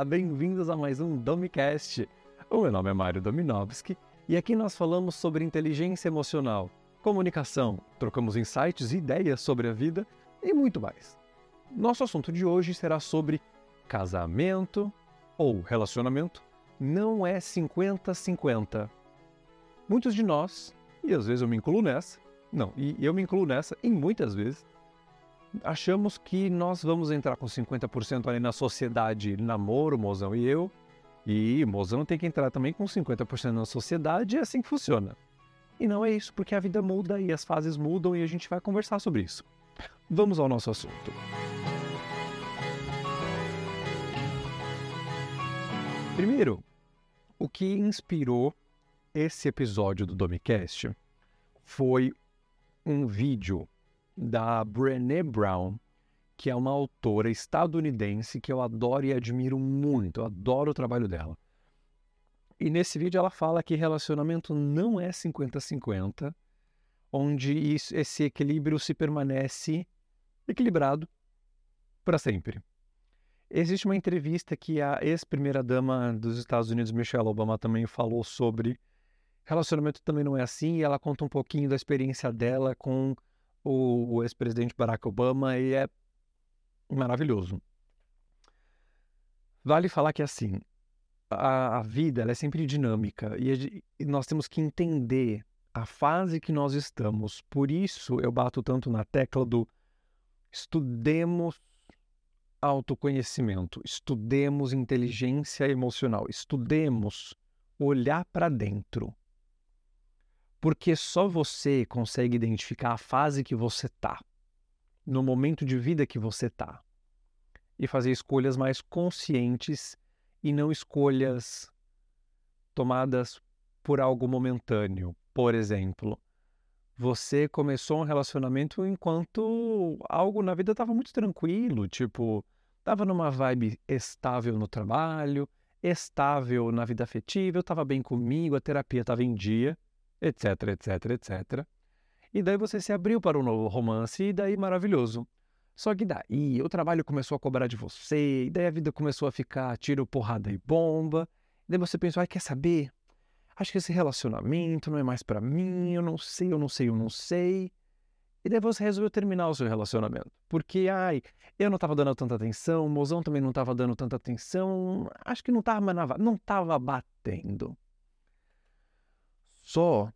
Olá, bem-vindos a mais um Domicast. O meu nome é Mário Dominovski e aqui nós falamos sobre inteligência emocional, comunicação, trocamos insights e ideias sobre a vida e muito mais. Nosso assunto de hoje será sobre casamento ou relacionamento não é 50-50. Muitos de nós, e às vezes eu me incluo nessa, não, e eu me incluo nessa, e muitas vezes, achamos que nós vamos entrar com 50% ali na sociedade namoro, mozão e eu, e mozão tem que entrar também com 50% na sociedade, é assim que funciona. E não é isso, porque a vida muda e as fases mudam e a gente vai conversar sobre isso. Vamos ao nosso assunto. Primeiro, o que inspirou esse episódio do Domicast foi um vídeo da Brené Brown, que é uma autora estadunidense que eu adoro e admiro muito, eu adoro o trabalho dela. E nesse vídeo ela fala que relacionamento não é 50-50, onde isso, esse equilíbrio se permanece equilibrado para sempre. Existe uma entrevista que a ex-primeira-dama dos Estados Unidos, Michelle Obama, também falou sobre relacionamento também não é assim, e ela conta um pouquinho da experiência dela com o, o ex-presidente Barack Obama e é maravilhoso. Vale falar que assim, a, a vida é sempre dinâmica e, e nós temos que entender a fase que nós estamos. Por isso eu bato tanto na tecla do estudemos autoconhecimento, estudemos inteligência emocional, estudemos olhar para dentro. Porque só você consegue identificar a fase que você está, no momento de vida que você está, e fazer escolhas mais conscientes e não escolhas tomadas por algo momentâneo. Por exemplo, você começou um relacionamento enquanto algo na vida estava muito tranquilo, tipo, estava numa vibe estável no trabalho, estável na vida afetiva, eu estava bem comigo, a terapia estava em dia etc, etc, etc. E daí você se abriu para um novo romance, e daí maravilhoso. Só que daí o trabalho começou a cobrar de você, e daí a vida começou a ficar tiro, porrada e bomba. E daí você pensou, ai, quer saber? Acho que esse relacionamento não é mais para mim, eu não sei, eu não sei, eu não sei. E daí você resolveu terminar o seu relacionamento. Porque, ai, eu não estava dando tanta atenção, o mozão também não estava dando tanta atenção, acho que não estava não estava batendo. Só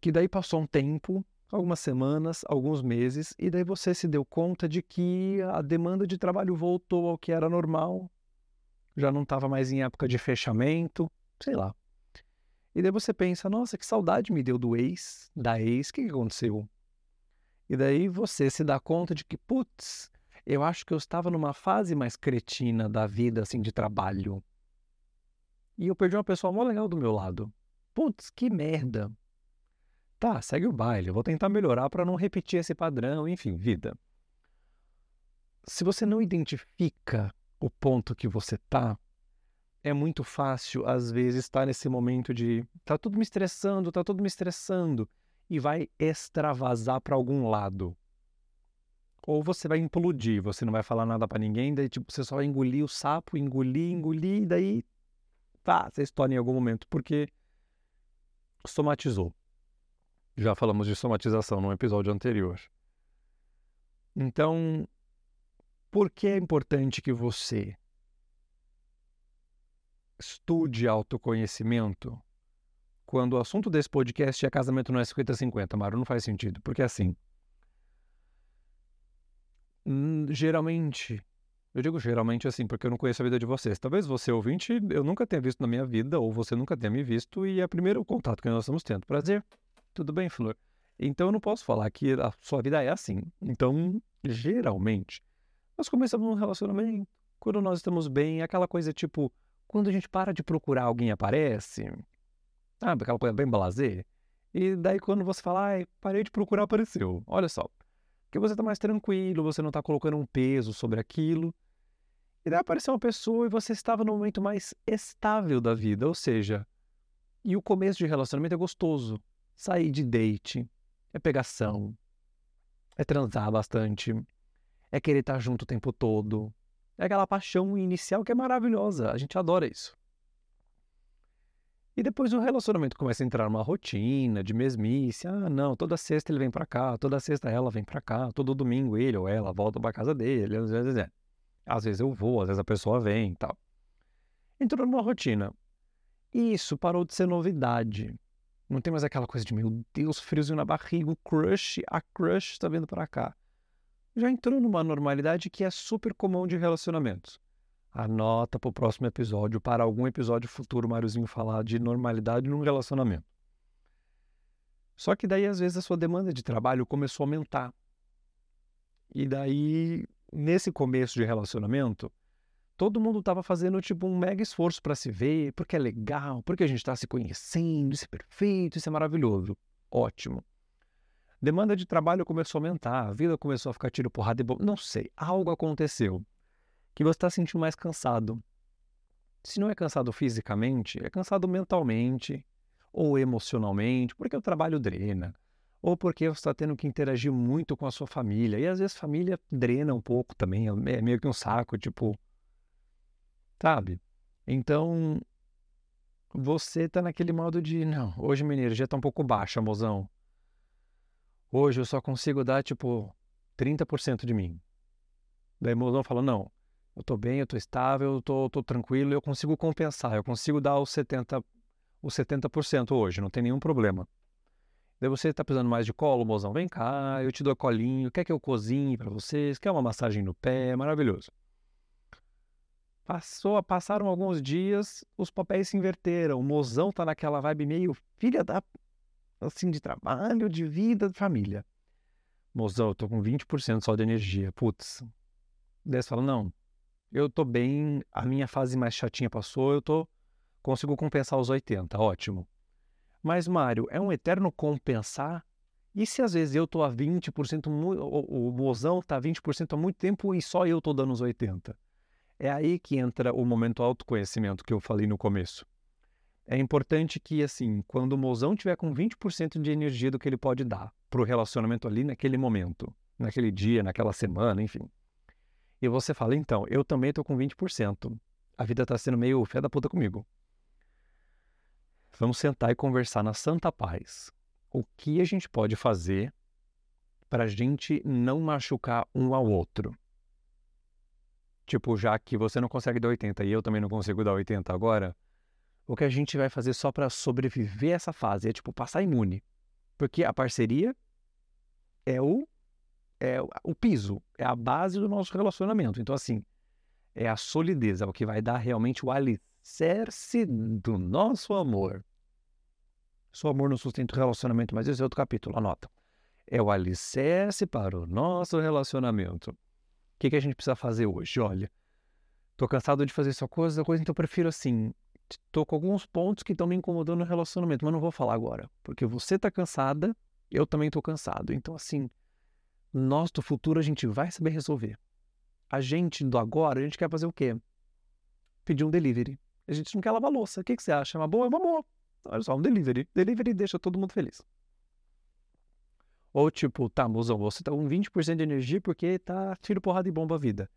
que daí passou um tempo, algumas semanas, alguns meses, e daí você se deu conta de que a demanda de trabalho voltou ao que era normal, já não estava mais em época de fechamento, sei lá. E daí você pensa, nossa, que saudade me deu do ex, da ex, o que, aconteceu? E daí você se dá conta de que, putz, eu acho que eu estava numa fase mais cretina da vida, assim, de trabalho. E eu perdi uma pessoa mó legal do meu lado. Putz, que merda. Tá, segue o baile. Eu vou tentar melhorar para não repetir esse padrão, enfim, vida. Se você não identifica o ponto que você tá, é muito fácil, às vezes, estar nesse momento de tá tudo me estressando, tá tudo me estressando, e vai extravasar para algum lado. Ou você vai implodir, você não vai falar nada para ninguém, daí tipo, você só vai engolir o sapo, engolir, engolir, e daí tá, você estoura em algum momento, porque somatizou. Já falamos de somatização no episódio anterior. Então, por que é importante que você estude autoconhecimento quando o assunto desse podcast é casamento não é 50-50, Mário? Não faz sentido, porque assim. Hum, geralmente, eu digo geralmente assim, porque eu não conheço a vida de vocês. Talvez você, ouvinte, eu nunca tenha visto na minha vida, ou você nunca tenha me visto, e é o primeiro contato que nós estamos tendo. Prazer. Tudo bem, Flor? Então eu não posso falar que a sua vida é assim. Então, geralmente, nós começamos um relacionamento, quando nós estamos bem, aquela coisa tipo, quando a gente para de procurar, alguém aparece. Sabe, aquela coisa bem blazer. E daí quando você fala, ai, parei de procurar, apareceu. Olha só. Porque você está mais tranquilo, você não está colocando um peso sobre aquilo. E daí apareceu uma pessoa e você estava no momento mais estável da vida, ou seja, e o começo de relacionamento é gostoso. Sair de date, é pegação, é transar bastante, é querer estar junto o tempo todo, É aquela paixão inicial que é maravilhosa. A gente adora isso. E depois o relacionamento começa a entrar numa rotina de mesmice. Ah, não, toda sexta ele vem para cá, toda sexta ela vem para cá, todo domingo ele ou ela volta para casa dele. Às vezes, eu vou, às vezes a pessoa vem e tal. Entrou numa rotina. Isso parou de ser novidade. Não tem mais aquela coisa de, meu Deus, friozinho na barriga, o crush, a crush está vindo para cá. Já entrou numa normalidade que é super comum de relacionamentos. Anota para o próximo episódio, para algum episódio futuro, Máriozinho falar de normalidade num relacionamento. Só que daí, às vezes, a sua demanda de trabalho começou a aumentar. E daí, nesse começo de relacionamento, todo mundo estava fazendo tipo um mega esforço para se ver, porque é legal, porque a gente está se conhecendo, isso é perfeito, isso é maravilhoso. Ótimo. Demanda de trabalho começou a aumentar, a vida começou a ficar tiro, porrada e bom. Não sei, algo aconteceu que você está sentindo mais cansado. Se não é cansado fisicamente, é cansado mentalmente ou emocionalmente, porque o trabalho drena, ou porque você está tendo que interagir muito com a sua família. E às vezes família drena um pouco também, é meio que um saco, tipo, Sabe? Então, você tá naquele modo de, não, hoje minha energia tá um pouco baixa, mozão. Hoje eu só consigo dar, tipo, 30% de mim. Daí o mozão fala, não, eu tô bem, eu tô estável, eu tô tranquilo, eu consigo compensar, eu consigo dar os 70%, os 70% hoje, não tem nenhum problema. Daí você tá precisando mais de colo, mozão, vem cá, eu te dou colinho, quer que eu cozinhe para vocês, quer uma massagem no pé, maravilhoso. Passou, passaram alguns dias, os papéis se inverteram. O mozão tá naquela vibe meio filha da. assim, de trabalho, de vida, de família. Mozão, eu tô com 20% só de energia. Putz. Daí você fala: não, eu tô bem, a minha fase mais chatinha passou, eu tô. consigo compensar os 80, ótimo. Mas, Mário, é um eterno compensar? E se às vezes eu tô a 20%, o, mozão tá a 20% há muito tempo e só eu tô dando os 80%? É aí que entra o momento autoconhecimento que eu falei no começo. É importante que, assim, quando o mozão tiver com 20% de energia do que ele pode dar para o relacionamento ali naquele momento, naquele dia, naquela semana, enfim. E você fala, então, eu também estou com 20%. A vida está sendo meio fé da puta comigo. Vamos sentar e conversar na santa paz. O que a gente pode fazer para a gente não machucar um ao outro? Tipo, já que você não consegue dar 80 e eu também não consigo dar 80 agora, o que a gente vai fazer só para sobreviver essa fase é tipo passar imune. Porque a parceria é o é o piso, é a base do nosso relacionamento. Então assim, é a solidez, é o que vai dar realmente o alicerce do nosso amor. Só amor não sustenta o relacionamento, mas esse é outro capítulo, anota. É o alicerce para o nosso relacionamento que, que a gente precisa fazer hoje? Olha, tô cansado de fazer só coisa, coisa, então eu prefiro assim. Tô com alguns pontos que estão me incomodando no relacionamento, mas não vou falar agora. Porque você tá cansada, eu também tô cansado. Então, assim, nós do futuro a gente vai saber resolver. A gente do agora, a gente quer fazer o quê? Pedir um delivery. A gente não quer lavar louça. O que, que você acha? É uma boa? É uma boa. Olha só, um delivery. Delivery deixa todo mundo feliz. Ou tipo, tá, mozão, você tá com 20% de energia porque tá tiro, porrada e bomba a vida.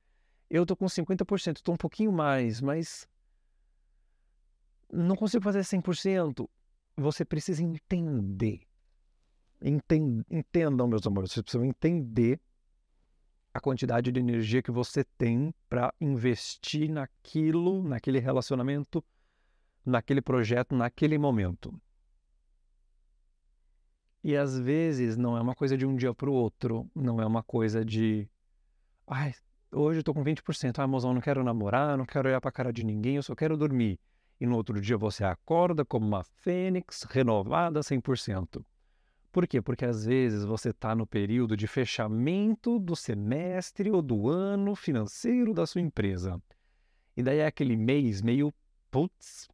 Eu tô com 50%, tô um pouquinho mais, mas não consigo fazer 100%. Você precisa entender. Entendam, meus amores, vocês precisam entender a quantidade de energia que você tem para investir naquilo, naquele relacionamento, naquele projeto, naquele momento. E às vezes não é uma coisa de um dia para o outro, não é uma coisa de. Ai, hoje eu tô com 20%, ai, mozão, não quero namorar, não quero olhar para a cara de ninguém, eu só quero dormir. E no outro dia você acorda como uma fênix renovada 100%. Por quê? Porque às vezes você está no período de fechamento do semestre ou do ano financeiro da sua empresa. E daí é aquele mês meio putz,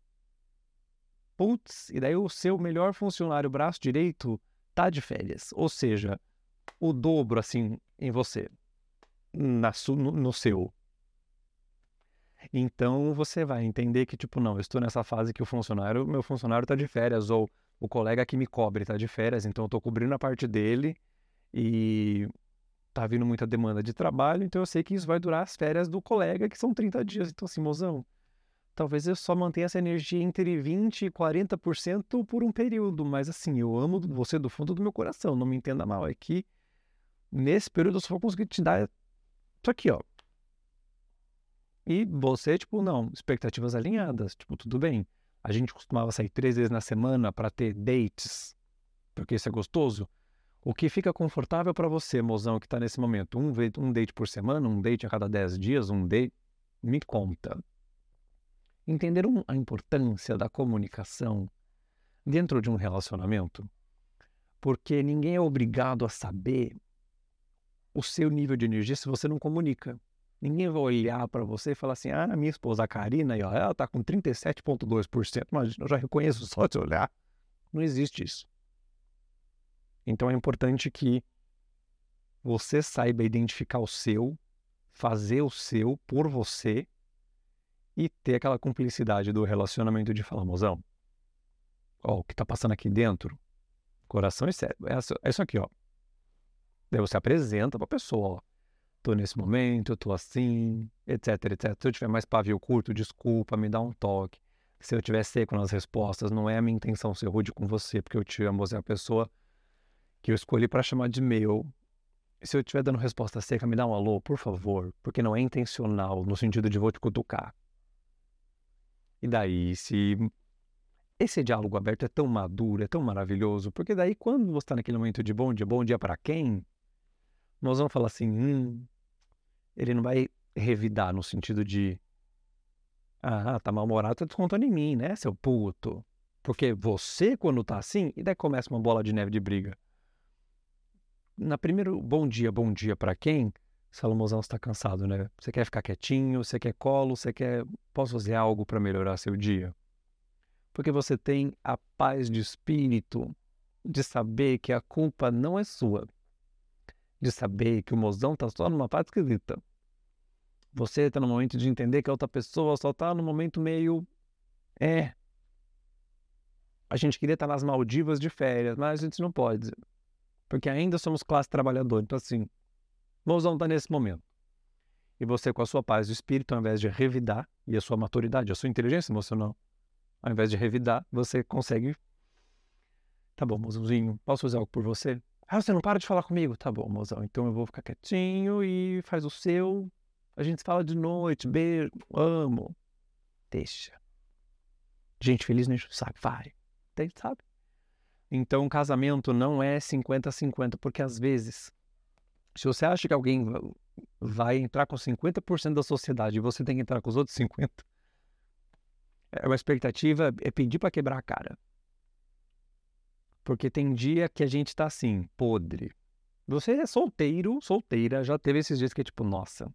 putz, e daí o seu melhor funcionário, braço direito, tá de férias, ou seja, o dobro assim em você, na su, no, no seu. Então você vai entender que tipo não, eu estou nessa fase que o funcionário, meu funcionário está de férias ou o colega que me cobre está de férias, então eu estou cobrindo a parte dele e tá vindo muita demanda de trabalho, então eu sei que isso vai durar as férias do colega, que são 30 dias. Então, assim, mozão, talvez eu só mantenha essa energia entre 20% e 40% por um período, mas assim, eu amo você do fundo do meu coração, não me entenda mal. É que nesse período eu só vou conseguir te dar isso aqui, ó. E você, tipo, não, expectativas alinhadas, tipo, tudo bem. A gente costumava sair três vezes na semana para ter dates, porque isso é gostoso. O que fica confortável para você, mozão, que está nesse momento? Um, um date por semana, um date a cada 10 dias, um date. Me conta. Entender a importância da comunicação dentro de um relacionamento, porque ninguém é obrigado a saber o seu nível de energia se você não comunica. Ninguém vai olhar para você e falar assim: ah, minha esposa, a Karina, aí, ó, ela está com 37,2%, mas eu já reconheço só de olhar. Não existe isso. Então é importante que você saiba identificar o seu, fazer o seu por você e ter aquela cumplicidade do relacionamento de falar, mozão, ó, o que tá passando aqui dentro, coração e cérebro, é, é isso aqui, ó. Daí você apresenta pra pessoa, ó, tô nesse momento, tô assim, etc, etc. Se eu tiver mais pavio curto, desculpa, me dá um toque. Se eu tiver seco nas respostas, não é a minha intenção ser rude com você, porque eu te amo, você é a pessoa que eu escolhi para chamar de meu. Se eu estiver dando resposta seca, me dá um alô, por favor, porque não é intencional, no sentido de vou te cutucar. E daí, se esse diálogo aberto é tão maduro, é tão maravilhoso, porque daí quando você está naquele momento de bom dia, bom dia para quem, nós vamos falar assim, hum, ele não vai revidar no sentido de, ah, tá mal-humorado, tá descontando em mim, né, seu puto? Porque você, quando tá assim, e daí começa uma bola de neve de briga na primeiro bom dia, bom dia para quem? Salomãozão está cansado, né? Você quer ficar quietinho, você quer colo, você quer posso fazer algo para melhorar seu dia? Porque você tem a paz de espírito de saber que a culpa não é sua. De saber que o mozão está só numa parte esquisita. Você está no momento de entender que a outra pessoa só está no momento meio. É. A gente queria estar tá nas Maldivas de férias, mas a gente não pode porque ainda somos classe trabalhadora. Então, assim, mãozão está nesse momento. E você, com a sua paz do espírito, ao invés de revidar, e a sua maturidade, a sua inteligência emocional, ao invés de revidar, você consegue. Tá bom, mozãozinho, posso fazer algo por você? Ah, você não para de falar comigo? Tá bom, mozão, então eu vou ficar quietinho e faz o seu. A gente fala de noite, beijo, amo. Deixa. Gente feliz o saco, vai. Tem, sabe? Então, casamento não é 50-50, porque às vezes, se você acha que alguém vai entrar com 50% da sociedade e você tem que entrar com os outros 50%, é uma expectativa, é pedir para quebrar a cara. Porque tem dia que a gente tá assim, podre. Você é solteiro, solteira, já teve esses dias que é tipo, nossa,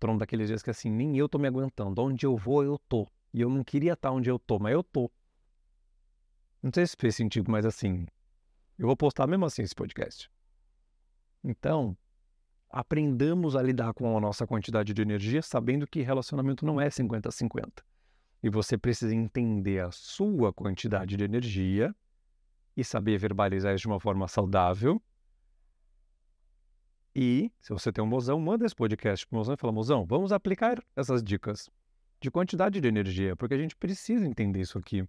num daqueles dias que assim, nem eu tô me aguentando. Onde eu vou, eu tô. E eu não queria estar onde eu tô, mas eu tô. Não sei se fez sentido, mas assim, eu vou postar mesmo assim esse podcast. Então, aprendamos a lidar com a nossa quantidade de energia, sabendo que relacionamento não é 50-50. E você precisa entender a sua quantidade de energia e saber verbalizar isso de uma forma saudável. E, se você tem um mozão, manda esse podcast pro mozão e fala, mozão, vamos aplicar essas dicas de quantidade de energia, porque a gente precisa entender isso aqui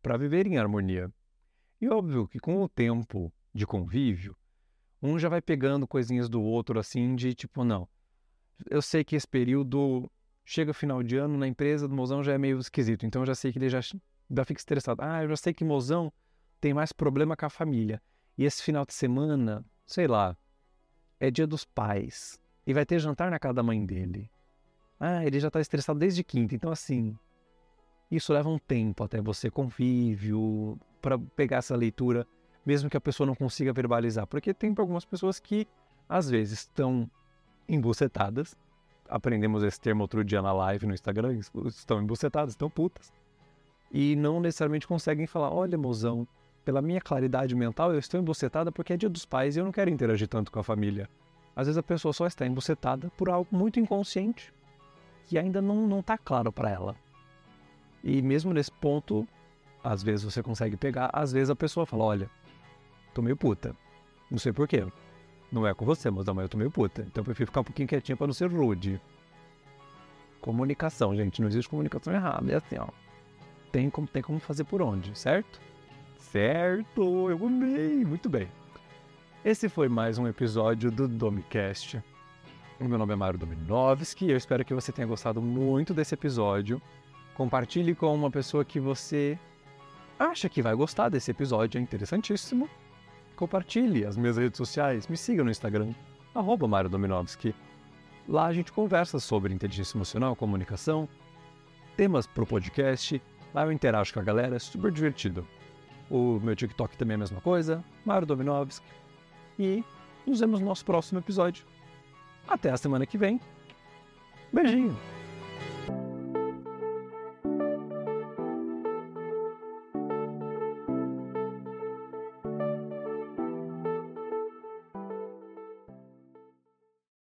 para viver em harmonia. E óbvio que com o tempo de convívio, um já vai pegando coisinhas do outro assim, de tipo, não. Eu sei que esse período chega final de ano na empresa do mozão já é meio esquisito, então eu já sei que ele já, já fica estressado. Ah, eu já sei que mozão tem mais problema com a família. E esse final de semana, sei lá, é dia dos pais. E vai ter jantar na casa da mãe dele. Ah, ele já tá estressado desde quinta. Então, assim, isso leva um tempo até você convívio, para pegar essa leitura, mesmo que a pessoa não consiga verbalizar. Porque tem algumas pessoas que, às vezes, estão embucetadas. Aprendemos esse termo outro dia na live no Instagram. Estão embucetadas, estão putas. E não necessariamente conseguem falar: olha, mozão, pela minha claridade mental, eu estou embucetada porque é dia dos pais e eu não quero interagir tanto com a família. Às vezes a pessoa só está embucetada por algo muito inconsciente que ainda não está claro para ela. E mesmo nesse ponto, às vezes você consegue pegar, às vezes a pessoa fala: olha, tô meio puta. Não sei porquê. Não é com você, mas amanhã eu tô meio puta. Então eu prefiro ficar um pouquinho quietinho pra não ser rude. Comunicação, gente. Não existe comunicação errada. É assim, ó. Tem como, tem como fazer por onde, certo? Certo! Eu amei! Muito bem. Esse foi mais um episódio do Domicast. O meu nome é Mário Dominovski e eu espero que você tenha gostado muito desse episódio. Compartilhe com uma pessoa que você acha que vai gostar desse episódio, é interessantíssimo. Compartilhe as minhas redes sociais, me siga no Instagram, arroba Mário Dominovski. Lá a gente conversa sobre inteligência emocional, comunicação, temas pro podcast. Lá eu interajo com a galera, é super divertido. O meu TikTok também é a mesma coisa, Mário Dominovski. E nos vemos no nosso próximo episódio. Até a semana que vem. Beijinho!